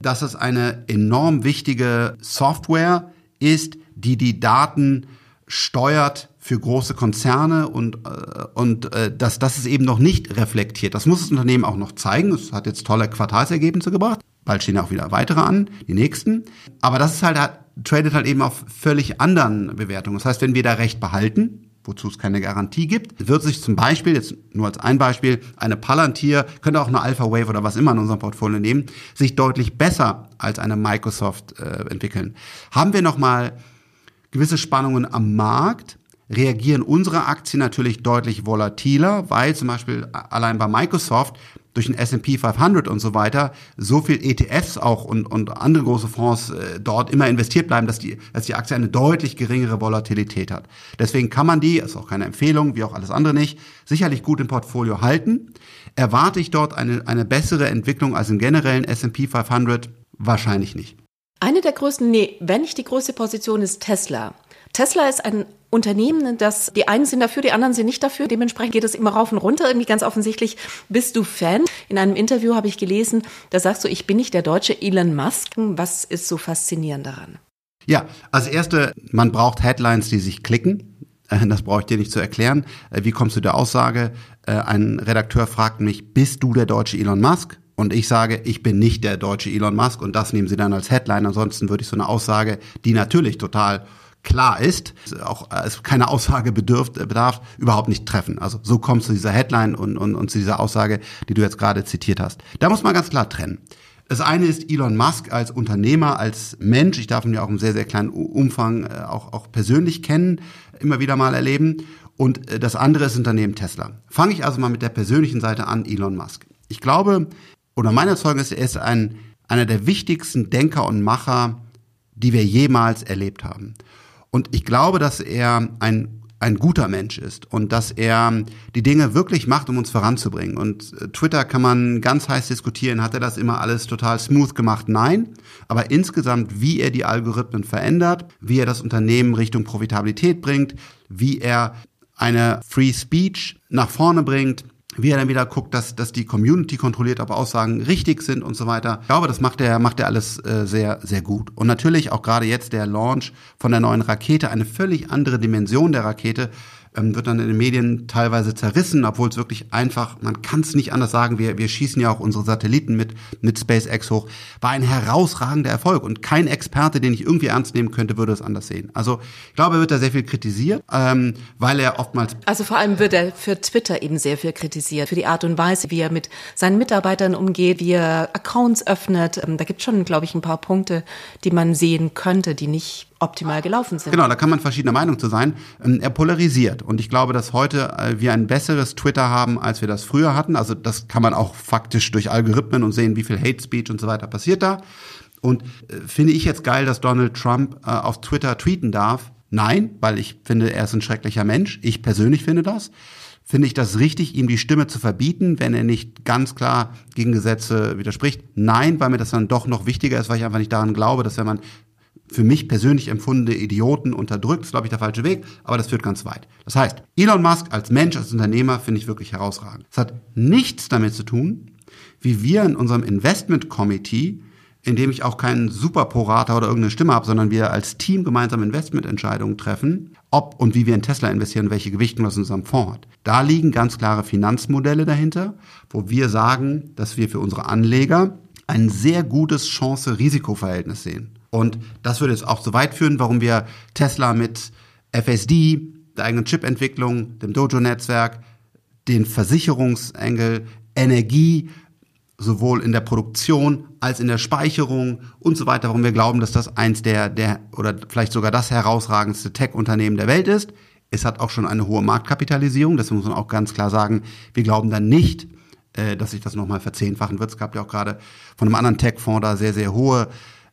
dass es eine enorm wichtige Software ist, die die Daten steuert für große Konzerne und, äh, und äh, dass das ist eben noch nicht reflektiert. Das muss das Unternehmen auch noch zeigen. Es hat jetzt tolle Quartalsergebnisse gebracht. Bald stehen auch wieder weitere an, die nächsten. Aber das ist halt, tradet halt eben auf völlig anderen Bewertungen. Das heißt, wenn wir da Recht behalten, wozu es keine Garantie gibt, wird sich zum Beispiel, jetzt nur als ein Beispiel, eine Palantir, könnte auch eine Alpha Wave oder was immer in unserem Portfolio nehmen, sich deutlich besser als eine Microsoft äh, entwickeln. Haben wir nochmal gewisse Spannungen am Markt, reagieren unsere Aktien natürlich deutlich volatiler, weil zum Beispiel allein bei Microsoft durch den S&P 500 und so weiter so viel ETFs auch und, und andere große Fonds äh, dort immer investiert bleiben, dass die, dass die Aktie eine deutlich geringere Volatilität hat. Deswegen kann man die, ist auch keine Empfehlung, wie auch alles andere nicht, sicherlich gut im Portfolio halten. Erwarte ich dort eine, eine bessere Entwicklung als im generellen S&P 500? Wahrscheinlich nicht. Eine der größten, nee, wenn nicht die größte Position ist Tesla. Tesla ist ein Unternehmen, das die einen sind dafür, die anderen sind nicht dafür. Dementsprechend geht es immer rauf und runter. Irgendwie ganz offensichtlich bist du Fan. In einem Interview habe ich gelesen, da sagst du, ich bin nicht der deutsche Elon Musk. Was ist so faszinierend daran? Ja, als erste, man braucht Headlines, die sich klicken. Äh, das brauche ich dir nicht zu erklären. Äh, wie kommst du der Aussage? Äh, ein Redakteur fragt mich, bist du der deutsche Elon Musk? Und ich sage, ich bin nicht der deutsche Elon Musk und das nehmen Sie dann als Headline. Ansonsten würde ich so eine Aussage, die natürlich total klar ist, auch es keine Aussage bedürft, bedarf, überhaupt nicht treffen. Also so kommst du zu dieser Headline und, und, und zu dieser Aussage, die du jetzt gerade zitiert hast. Da muss man ganz klar trennen. Das eine ist Elon Musk als Unternehmer, als Mensch. Ich darf ihn ja auch im sehr, sehr kleinen Umfang äh, auch, auch persönlich kennen, immer wieder mal erleben. Und äh, das andere ist Unternehmen Tesla. Fange ich also mal mit der persönlichen Seite an, Elon Musk. Ich glaube, oder mein Zeugnis, er ist ein, einer der wichtigsten Denker und Macher, die wir jemals erlebt haben. Und ich glaube, dass er ein ein guter Mensch ist und dass er die Dinge wirklich macht, um uns voranzubringen. Und äh, Twitter kann man ganz heiß diskutieren, hat er das immer alles total smooth gemacht? Nein. Aber insgesamt, wie er die Algorithmen verändert, wie er das Unternehmen Richtung Profitabilität bringt, wie er eine Free Speech nach vorne bringt, wie er dann wieder guckt, dass, dass die Community kontrolliert, ob Aussagen richtig sind und so weiter. Ich glaube, das macht er, macht er alles äh, sehr, sehr gut. Und natürlich auch gerade jetzt der Launch von der neuen Rakete, eine völlig andere Dimension der Rakete, ähm, wird dann in den Medien teilweise zerrissen, obwohl es wirklich einfach, man kann es nicht anders sagen, wir, wir schießen ja auch unsere Satelliten mit, mit SpaceX hoch, war ein herausragender Erfolg und kein Experte, den ich irgendwie ernst nehmen könnte, würde es anders sehen. Also ich glaube, er wird da sehr viel kritisiert, ähm, weil er oftmals... Also vor allem wird er für Twitter eben sehr viel kritisiert, für die Art und Weise, wie er mit seinen Mitarbeitern umgeht, wie er Accounts öffnet. Ähm, da gibt es schon, glaube ich, ein paar Punkte, die man sehen könnte, die nicht optimal gelaufen sind. Genau, da kann man verschiedener Meinung zu sein. Ähm, er polarisiert und ich glaube, dass heute äh, wir ein besseres Twitter haben, als wir das früher hatten. Also das kann man auch faktisch durch Algorithmen und sehen, wie viel Hate Speech und so weiter passiert da. Und äh, finde ich jetzt geil, dass Donald Trump äh, auf Twitter tweeten darf? Nein, weil ich finde, er ist ein schrecklicher Mensch. Ich persönlich finde das. Finde ich das richtig, ihm die Stimme zu verbieten, wenn er nicht ganz klar gegen Gesetze widerspricht? Nein, weil mir das dann doch noch wichtiger ist, weil ich einfach nicht daran glaube, dass wenn man für mich persönlich empfundene Idioten unterdrückt, ist, glaube ich, der falsche Weg, aber das führt ganz weit. Das heißt, Elon Musk als Mensch, als Unternehmer finde ich wirklich herausragend. Es hat nichts damit zu tun, wie wir in unserem Investment Committee, in dem ich auch keinen Superporata oder irgendeine Stimme habe, sondern wir als Team gemeinsam Investmententscheidungen treffen, ob und wie wir in Tesla investieren, welche Gewichtung das in unserem Fonds hat. Da liegen ganz klare Finanzmodelle dahinter, wo wir sagen, dass wir für unsere Anleger ein sehr gutes Chance-Risiko-Verhältnis sehen. Und das würde jetzt auch so weit führen, warum wir Tesla mit FSD, der eigenen Chip-Entwicklung, dem Dojo-Netzwerk, den Versicherungsengel, Energie, sowohl in der Produktion als in der Speicherung und so weiter, warum wir glauben, dass das eins der, der oder vielleicht sogar das herausragendste Tech-Unternehmen der Welt ist. Es hat auch schon eine hohe Marktkapitalisierung, das muss man auch ganz klar sagen. Wir glauben dann nicht, äh, dass sich das nochmal verzehnfachen wird. Es gab ja auch gerade von einem anderen Tech-Fonds da sehr, sehr hohe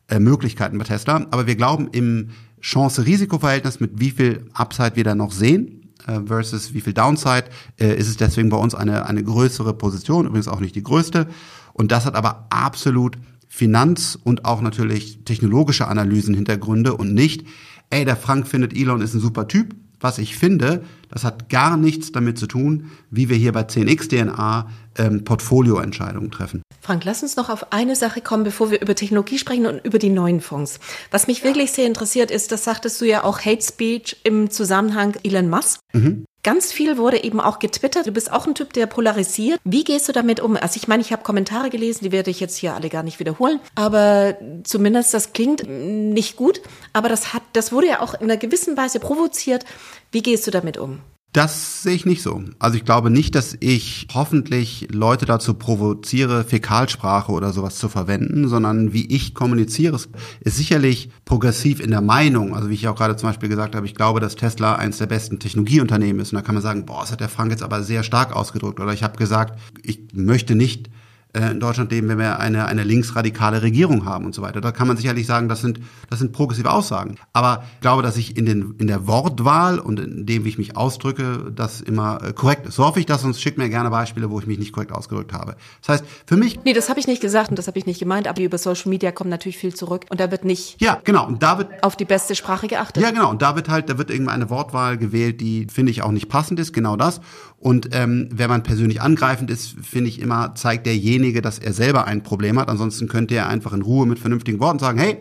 äh, Möglichkeiten bei Tesla. Aber wir glauben im Chance-Risiko-Verhältnis, mit wie viel Upside wir da noch sehen, äh, versus wie viel Downside, äh, ist es deswegen bei uns eine, eine größere Position, übrigens auch nicht die größte. Und das hat aber absolut Finanz- und auch natürlich technologische Analysen Hintergründe und nicht, ey, der Frank findet Elon ist ein super Typ, was ich finde, das hat gar nichts damit zu tun, wie wir hier bei 10x DNA ähm, Portfolioentscheidungen treffen. Frank, lass uns noch auf eine Sache kommen, bevor wir über Technologie sprechen und über die neuen Fonds. Was mich wirklich sehr interessiert ist, das sagtest du ja auch Hate Speech im Zusammenhang Elon Musk. Mhm. Ganz viel wurde eben auch getwittert. Du bist auch ein Typ, der polarisiert. Wie gehst du damit um? Also ich meine, ich habe Kommentare gelesen, die werde ich jetzt hier alle gar nicht wiederholen. Aber zumindest das klingt nicht gut. Aber das hat, das wurde ja auch in einer gewissen Weise provoziert. Wie gehst du damit um? Das sehe ich nicht so. Also ich glaube nicht, dass ich hoffentlich Leute dazu provoziere, Fäkalsprache oder sowas zu verwenden, sondern wie ich kommuniziere, ist sicherlich progressiv in der Meinung. Also wie ich auch gerade zum Beispiel gesagt habe, ich glaube, dass Tesla eines der besten Technologieunternehmen ist. Und da kann man sagen, boah, das hat der Frank jetzt aber sehr stark ausgedrückt. Oder ich habe gesagt, ich möchte nicht in Deutschland leben, wenn wir eine, eine linksradikale Regierung haben und so weiter. Da kann man sicherlich sagen, das sind, das sind progressive Aussagen. Aber ich glaube, dass ich in, den, in der Wortwahl und in dem, wie ich mich ausdrücke, das immer äh, korrekt ist. So hoffe ich das, sonst schickt mir gerne Beispiele, wo ich mich nicht korrekt ausgedrückt habe. Das heißt, für mich... Nee, das habe ich nicht gesagt und das habe ich nicht gemeint, aber über Social Media kommt natürlich viel zurück und da wird nicht... Ja, genau. Und da wird... Auf die beste Sprache geachtet. Ja, genau. Und da wird halt, da wird irgendwann eine Wortwahl gewählt, die, finde ich, auch nicht passend ist. Genau das. Und ähm, wenn man persönlich angreifend ist, finde ich immer, zeigt derjenige, dass er selber ein Problem hat. Ansonsten könnte er einfach in Ruhe mit vernünftigen Worten sagen, hey,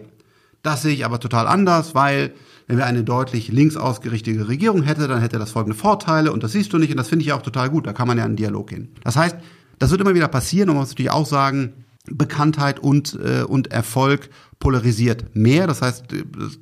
das sehe ich aber total anders, weil wenn wir eine deutlich links ausgerichtete Regierung hätte, dann hätte das folgende Vorteile und das siehst du nicht und das finde ich auch total gut. Da kann man ja in einen Dialog gehen. Das heißt, Das wird immer wieder passieren und man muss natürlich auch sagen, Bekanntheit und, äh, und Erfolg polarisiert mehr. Das heißt,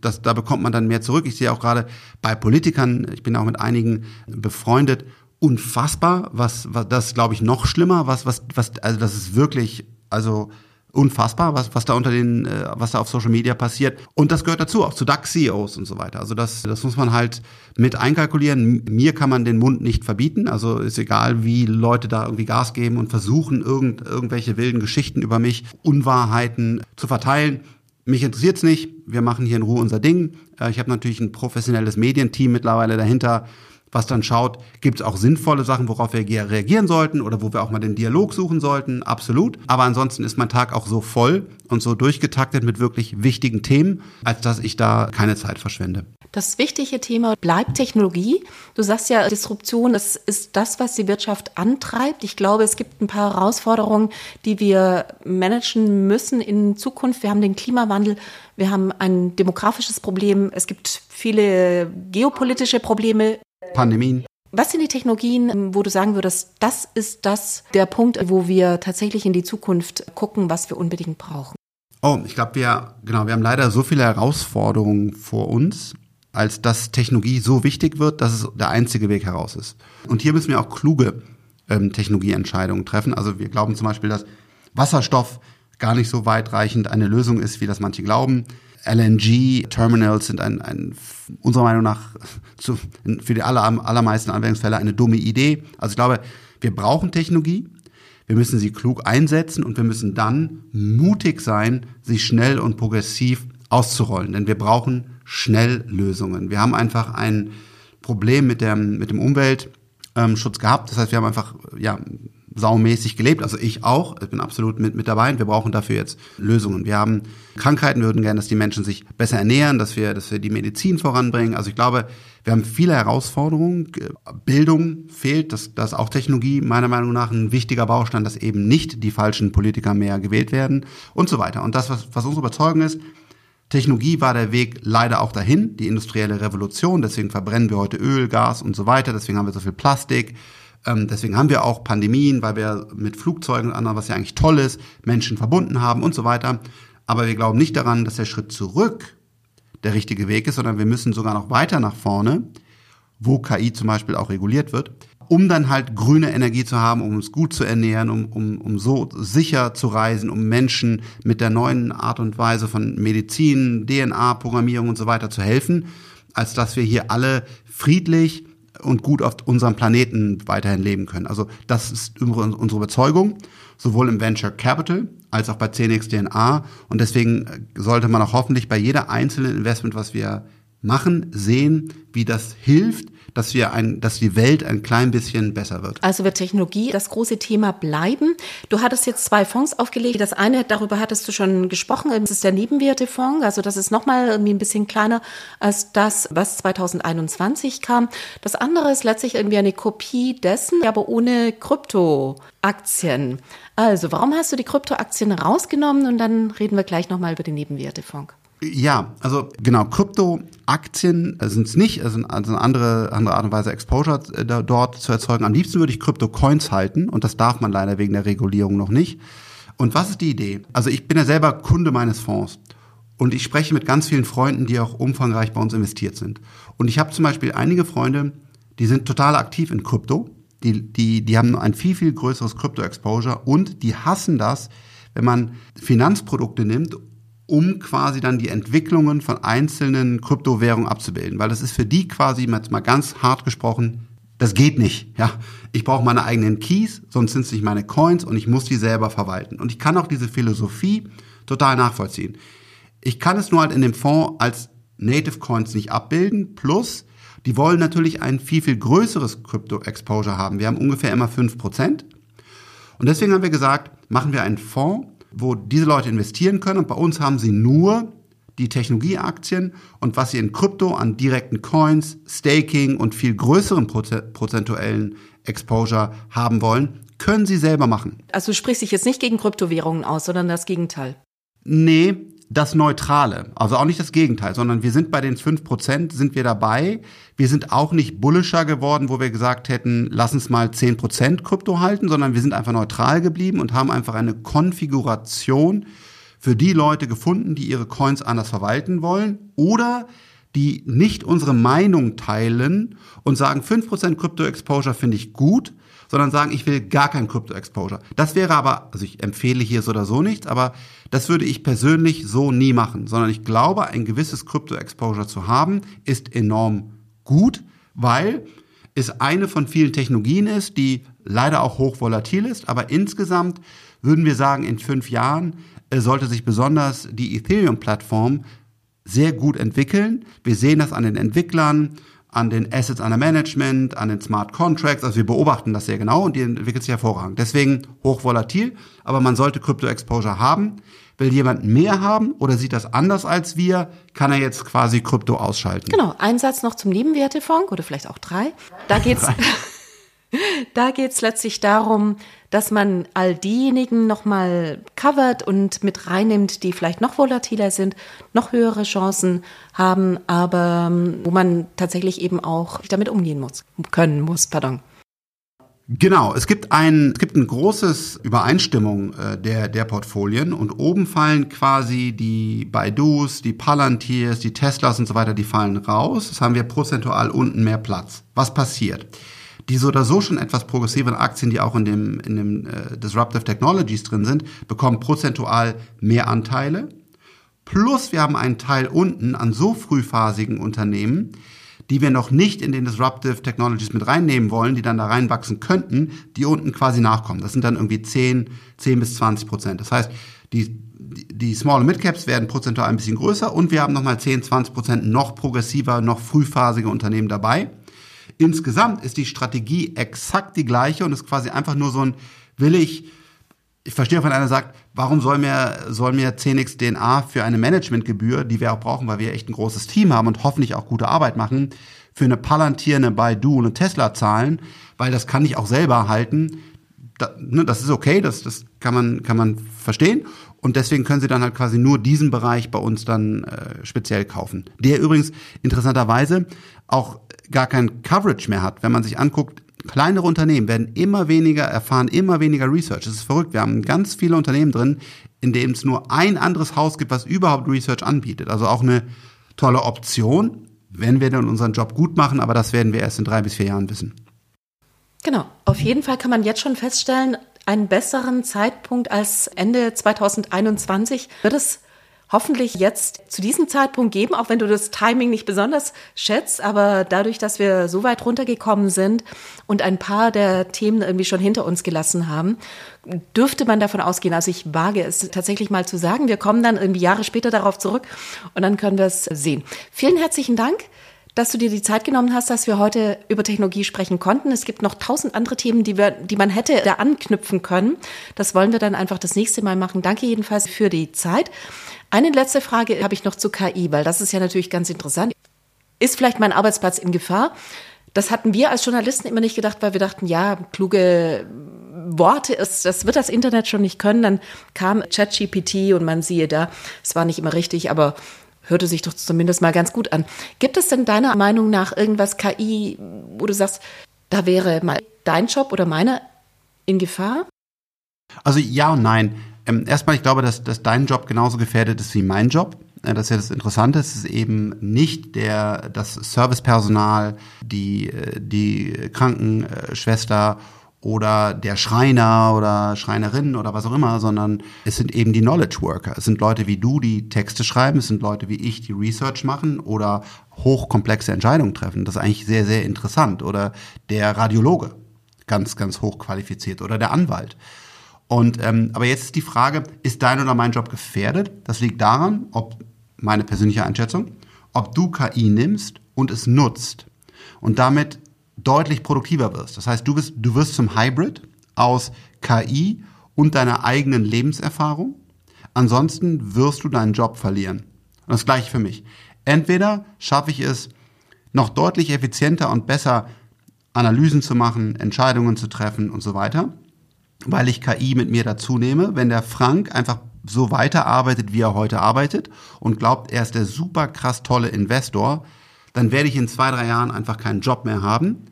das, da bekommt man dann mehr zurück. Ich sehe auch gerade bei Politikern, ich bin auch mit einigen befreundet, unfassbar, was, was das glaube ich noch schlimmer, was, was, was, also das ist wirklich, also unfassbar, was, was da unter den, äh, was da auf Social Media passiert. Und das gehört dazu, auch zu DAX-CEOs und so weiter. Also das, das muss man halt mit einkalkulieren. Mir kann man den Mund nicht verbieten. Also ist egal, wie Leute da irgendwie Gas geben und versuchen, irgend, irgendwelche wilden Geschichten über mich, Unwahrheiten zu verteilen. Mich interessiert's nicht. Wir machen hier in Ruhe unser Ding. Äh, ich habe natürlich ein professionelles Medienteam mittlerweile dahinter was dann schaut, gibt es auch sinnvolle Sachen, worauf wir reagieren sollten oder wo wir auch mal den Dialog suchen sollten, absolut. Aber ansonsten ist mein Tag auch so voll und so durchgetaktet mit wirklich wichtigen Themen, als dass ich da keine Zeit verschwende. Das wichtige Thema bleibt Technologie. Du sagst ja, Disruption, das ist das, was die Wirtschaft antreibt. Ich glaube, es gibt ein paar Herausforderungen, die wir managen müssen in Zukunft. Wir haben den Klimawandel, wir haben ein demografisches Problem, es gibt viele geopolitische Probleme. Pandemien. Was sind die Technologien, wo du sagen würdest, das ist das der Punkt, wo wir tatsächlich in die Zukunft gucken, was wir unbedingt brauchen? Oh, ich glaube, wir, genau, wir haben leider so viele Herausforderungen vor uns, als dass Technologie so wichtig wird, dass es der einzige Weg heraus ist. Und hier müssen wir auch kluge ähm, Technologieentscheidungen treffen. Also wir glauben zum Beispiel, dass Wasserstoff gar nicht so weitreichend eine Lösung ist, wie das manche glauben. LNG-Terminals sind ein, ein, unserer Meinung nach zu, für die aller, allermeisten Anwendungsfälle eine dumme Idee. Also ich glaube, wir brauchen Technologie, wir müssen sie klug einsetzen und wir müssen dann mutig sein, sie schnell und progressiv auszurollen. Denn wir brauchen schnell Lösungen. Wir haben einfach ein Problem mit, der, mit dem Umweltschutz gehabt. Das heißt, wir haben einfach ja, saumäßig gelebt, also ich auch, ich bin absolut mit, mit dabei und wir brauchen dafür jetzt Lösungen. Wir haben Krankheiten, wir würden gerne, dass die Menschen sich besser ernähren, dass wir, dass wir die Medizin voranbringen. Also ich glaube, wir haben viele Herausforderungen. Bildung fehlt, das, das ist auch Technologie meiner Meinung nach ein wichtiger Baustein, dass eben nicht die falschen Politiker mehr gewählt werden und so weiter. Und das, was, was unsere Überzeugung ist, Technologie war der Weg leider auch dahin, die industrielle Revolution, deswegen verbrennen wir heute Öl, Gas und so weiter, deswegen haben wir so viel Plastik, ähm, deswegen haben wir auch Pandemien, weil wir mit Flugzeugen und anderen, was ja eigentlich toll ist, Menschen verbunden haben und so weiter. Aber wir glauben nicht daran, dass der Schritt zurück der richtige Weg ist, sondern wir müssen sogar noch weiter nach vorne, wo KI zum Beispiel auch reguliert wird, um dann halt grüne Energie zu haben, um uns gut zu ernähren, um, um, um so sicher zu reisen, um Menschen mit der neuen Art und Weise von Medizin, DNA, Programmierung und so weiter zu helfen, als dass wir hier alle friedlich und gut auf unserem Planeten weiterhin leben können. Also das ist unsere Überzeugung, sowohl im Venture Capital als auch bei 10x DNA. Und deswegen sollte man auch hoffentlich bei jeder einzelnen Investment, was wir machen, sehen, wie das hilft, dass wir ein, dass die Welt ein klein bisschen besser wird. Also wird Technologie das große Thema bleiben. Du hattest jetzt zwei Fonds aufgelegt. Das eine, darüber hattest du schon gesprochen, das ist der Nebenwertefonds. Also das ist nochmal irgendwie ein bisschen kleiner als das, was 2021 kam. Das andere ist letztlich irgendwie eine Kopie dessen, aber ohne Kryptoaktien. Also, warum hast du die Kryptoaktien rausgenommen? Und dann reden wir gleich nochmal über den Nebenwertefonds. Ja, also genau, Kryptoaktien sind es nicht, also, also eine andere, andere Art und Weise Exposure äh, dort zu erzeugen. Am liebsten würde ich Krypto-Coins halten und das darf man leider wegen der Regulierung noch nicht. Und was ist die Idee? Also ich bin ja selber Kunde meines Fonds und ich spreche mit ganz vielen Freunden, die auch umfangreich bei uns investiert sind. Und ich habe zum Beispiel einige Freunde, die sind total aktiv in Krypto, die, die, die haben ein viel, viel größeres Krypto-Exposure und die hassen das, wenn man Finanzprodukte nimmt um quasi dann die Entwicklungen von einzelnen Kryptowährungen abzubilden. Weil das ist für die quasi, jetzt mal ganz hart gesprochen, das geht nicht. Ja, ich brauche meine eigenen Keys, sonst sind es nicht meine Coins und ich muss die selber verwalten. Und ich kann auch diese Philosophie total nachvollziehen. Ich kann es nur halt in dem Fonds als Native Coins nicht abbilden. Plus, die wollen natürlich ein viel, viel größeres Krypto-Exposure haben. Wir haben ungefähr immer fünf Prozent. Und deswegen haben wir gesagt, machen wir einen Fonds, wo diese Leute investieren können. Und bei uns haben sie nur die Technologieaktien und was sie in Krypto an direkten Coins, Staking und viel größeren prozentuellen Exposure haben wollen, können sie selber machen. Also du sprichst dich jetzt nicht gegen Kryptowährungen aus, sondern das Gegenteil. Nee, das Neutrale, also auch nicht das Gegenteil, sondern wir sind bei den 5%, sind wir dabei. Wir sind auch nicht bullischer geworden, wo wir gesagt hätten, lass uns mal 10% Krypto halten, sondern wir sind einfach neutral geblieben und haben einfach eine Konfiguration für die Leute gefunden, die ihre Coins anders verwalten wollen oder die nicht unsere Meinung teilen und sagen, 5% Krypto-Exposure finde ich gut, sondern sagen, ich will gar kein Krypto-Exposure. Das wäre aber, also ich empfehle hier so oder so nichts, aber das würde ich persönlich so nie machen, sondern ich glaube, ein gewisses Krypto-Exposure zu haben, ist enorm gut, weil es eine von vielen Technologien ist, die leider auch hoch volatil ist, aber insgesamt würden wir sagen, in fünf Jahren äh, sollte sich besonders die Ethereum-Plattform sehr gut entwickeln. Wir sehen das an den Entwicklern, an den Assets under Management, an den Smart Contracts. Also wir beobachten das sehr genau und die entwickelt sich hervorragend. Deswegen hochvolatil, aber man sollte Crypto Exposure haben. Will jemand mehr haben oder sieht das anders als wir, kann er jetzt quasi Krypto ausschalten. Genau, ein Satz noch zum Nebenwertefonds oder vielleicht auch drei. Da geht's, da geht's letztlich darum, dass man all diejenigen nochmal covert und mit reinnimmt, die vielleicht noch volatiler sind, noch höhere Chancen haben, aber ähm, wo man tatsächlich eben auch damit umgehen muss, können muss, pardon. Genau, es gibt ein, es gibt ein großes Übereinstimmung äh, der, der Portfolien und oben fallen quasi die Baidus, die Palantirs, die Teslas und so weiter, die fallen raus. Das haben wir prozentual unten mehr Platz. Was passiert? Die so oder so schon etwas progressiveren Aktien, die auch in dem, in dem äh, Disruptive Technologies drin sind, bekommen prozentual mehr Anteile. Plus wir haben einen Teil unten an so frühphasigen Unternehmen, die wir noch nicht in den Disruptive Technologies mit reinnehmen wollen, die dann da reinwachsen könnten, die unten quasi nachkommen. Das sind dann irgendwie 10, 10 bis 20 Prozent. Das heißt, die, die Small- und Mid-Caps werden prozentual ein bisschen größer und wir haben nochmal 10, 20 Prozent noch progressiver, noch frühphasige Unternehmen dabei. Insgesamt ist die Strategie exakt die gleiche und ist quasi einfach nur so ein, will ich, ich verstehe, wenn einer sagt, warum soll mir, soll mir 10x DNA für eine Managementgebühr, die wir auch brauchen, weil wir echt ein großes Team haben und hoffentlich auch gute Arbeit machen, für eine Palantir, eine Baidu und eine Tesla zahlen, weil das kann ich auch selber halten. Ne, das ist okay, das, das kann man, kann man verstehen. Und deswegen können Sie dann halt quasi nur diesen Bereich bei uns dann äh, speziell kaufen. Der übrigens interessanterweise auch gar kein Coverage mehr hat. Wenn man sich anguckt, kleinere Unternehmen werden immer weniger, erfahren immer weniger Research. Das ist verrückt. Wir haben ganz viele Unternehmen drin, in denen es nur ein anderes Haus gibt, was überhaupt Research anbietet. Also auch eine tolle Option, wenn wir dann unseren Job gut machen, aber das werden wir erst in drei bis vier Jahren wissen. Genau. Auf jeden Fall kann man jetzt schon feststellen, einen besseren Zeitpunkt als Ende 2021 wird es hoffentlich jetzt zu diesem Zeitpunkt geben, auch wenn du das Timing nicht besonders schätzt. Aber dadurch, dass wir so weit runtergekommen sind und ein paar der Themen irgendwie schon hinter uns gelassen haben, dürfte man davon ausgehen, also ich wage es tatsächlich mal zu sagen, wir kommen dann irgendwie Jahre später darauf zurück und dann können wir es sehen. Vielen herzlichen Dank dass du dir die Zeit genommen hast, dass wir heute über Technologie sprechen konnten. Es gibt noch tausend andere Themen, die, wir, die man hätte da anknüpfen können. Das wollen wir dann einfach das nächste Mal machen. Danke jedenfalls für die Zeit. Eine letzte Frage habe ich noch zu KI, weil das ist ja natürlich ganz interessant. Ist vielleicht mein Arbeitsplatz in Gefahr? Das hatten wir als Journalisten immer nicht gedacht, weil wir dachten, ja, kluge Worte ist, das wird das Internet schon nicht können. Dann kam ChatGPT und man siehe da, es war nicht immer richtig, aber hörte sich doch zumindest mal ganz gut an. Gibt es denn deiner Meinung nach irgendwas KI, wo du sagst, da wäre mal dein Job oder meiner in Gefahr? Also ja und nein. Ähm, erstmal, ich glaube, dass, dass dein Job genauso gefährdet ist wie mein Job. Äh, das ist ja das Interessante, es ist eben nicht der, das Servicepersonal, die, äh, die Krankenschwester oder der Schreiner oder Schreinerin oder was auch immer, sondern es sind eben die Knowledge Worker. Es sind Leute wie du, die Texte schreiben, es sind Leute wie ich, die Research machen oder hochkomplexe Entscheidungen treffen. Das ist eigentlich sehr, sehr interessant. Oder der Radiologe, ganz, ganz hochqualifiziert oder der Anwalt. Und ähm, aber jetzt ist die Frage, ist dein oder mein Job gefährdet? Das liegt daran, ob meine persönliche Einschätzung, ob du KI nimmst und es nutzt und damit deutlich produktiver wirst. Das heißt, du bist, du wirst zum Hybrid aus KI und deiner eigenen Lebenserfahrung. Ansonsten wirst du deinen Job verlieren. Und das gleiche für mich. Entweder schaffe ich es, noch deutlich effizienter und besser Analysen zu machen, Entscheidungen zu treffen und so weiter weil ich KI mit mir dazu nehme. Wenn der Frank einfach so weiterarbeitet, wie er heute arbeitet und glaubt, er ist der super krass tolle Investor, dann werde ich in zwei, drei Jahren einfach keinen Job mehr haben,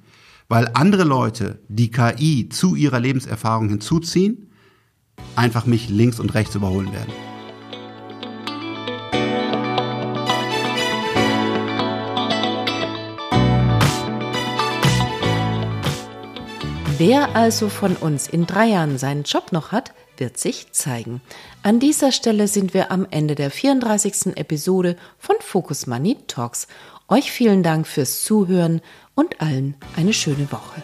weil andere Leute, die KI zu ihrer Lebenserfahrung hinzuziehen, einfach mich links und rechts überholen werden. Wer also von uns in drei Jahren seinen Job noch hat, wird sich zeigen. An dieser Stelle sind wir am Ende der 34. Episode von Focus Money Talks. Euch vielen Dank fürs Zuhören und allen eine schöne Woche.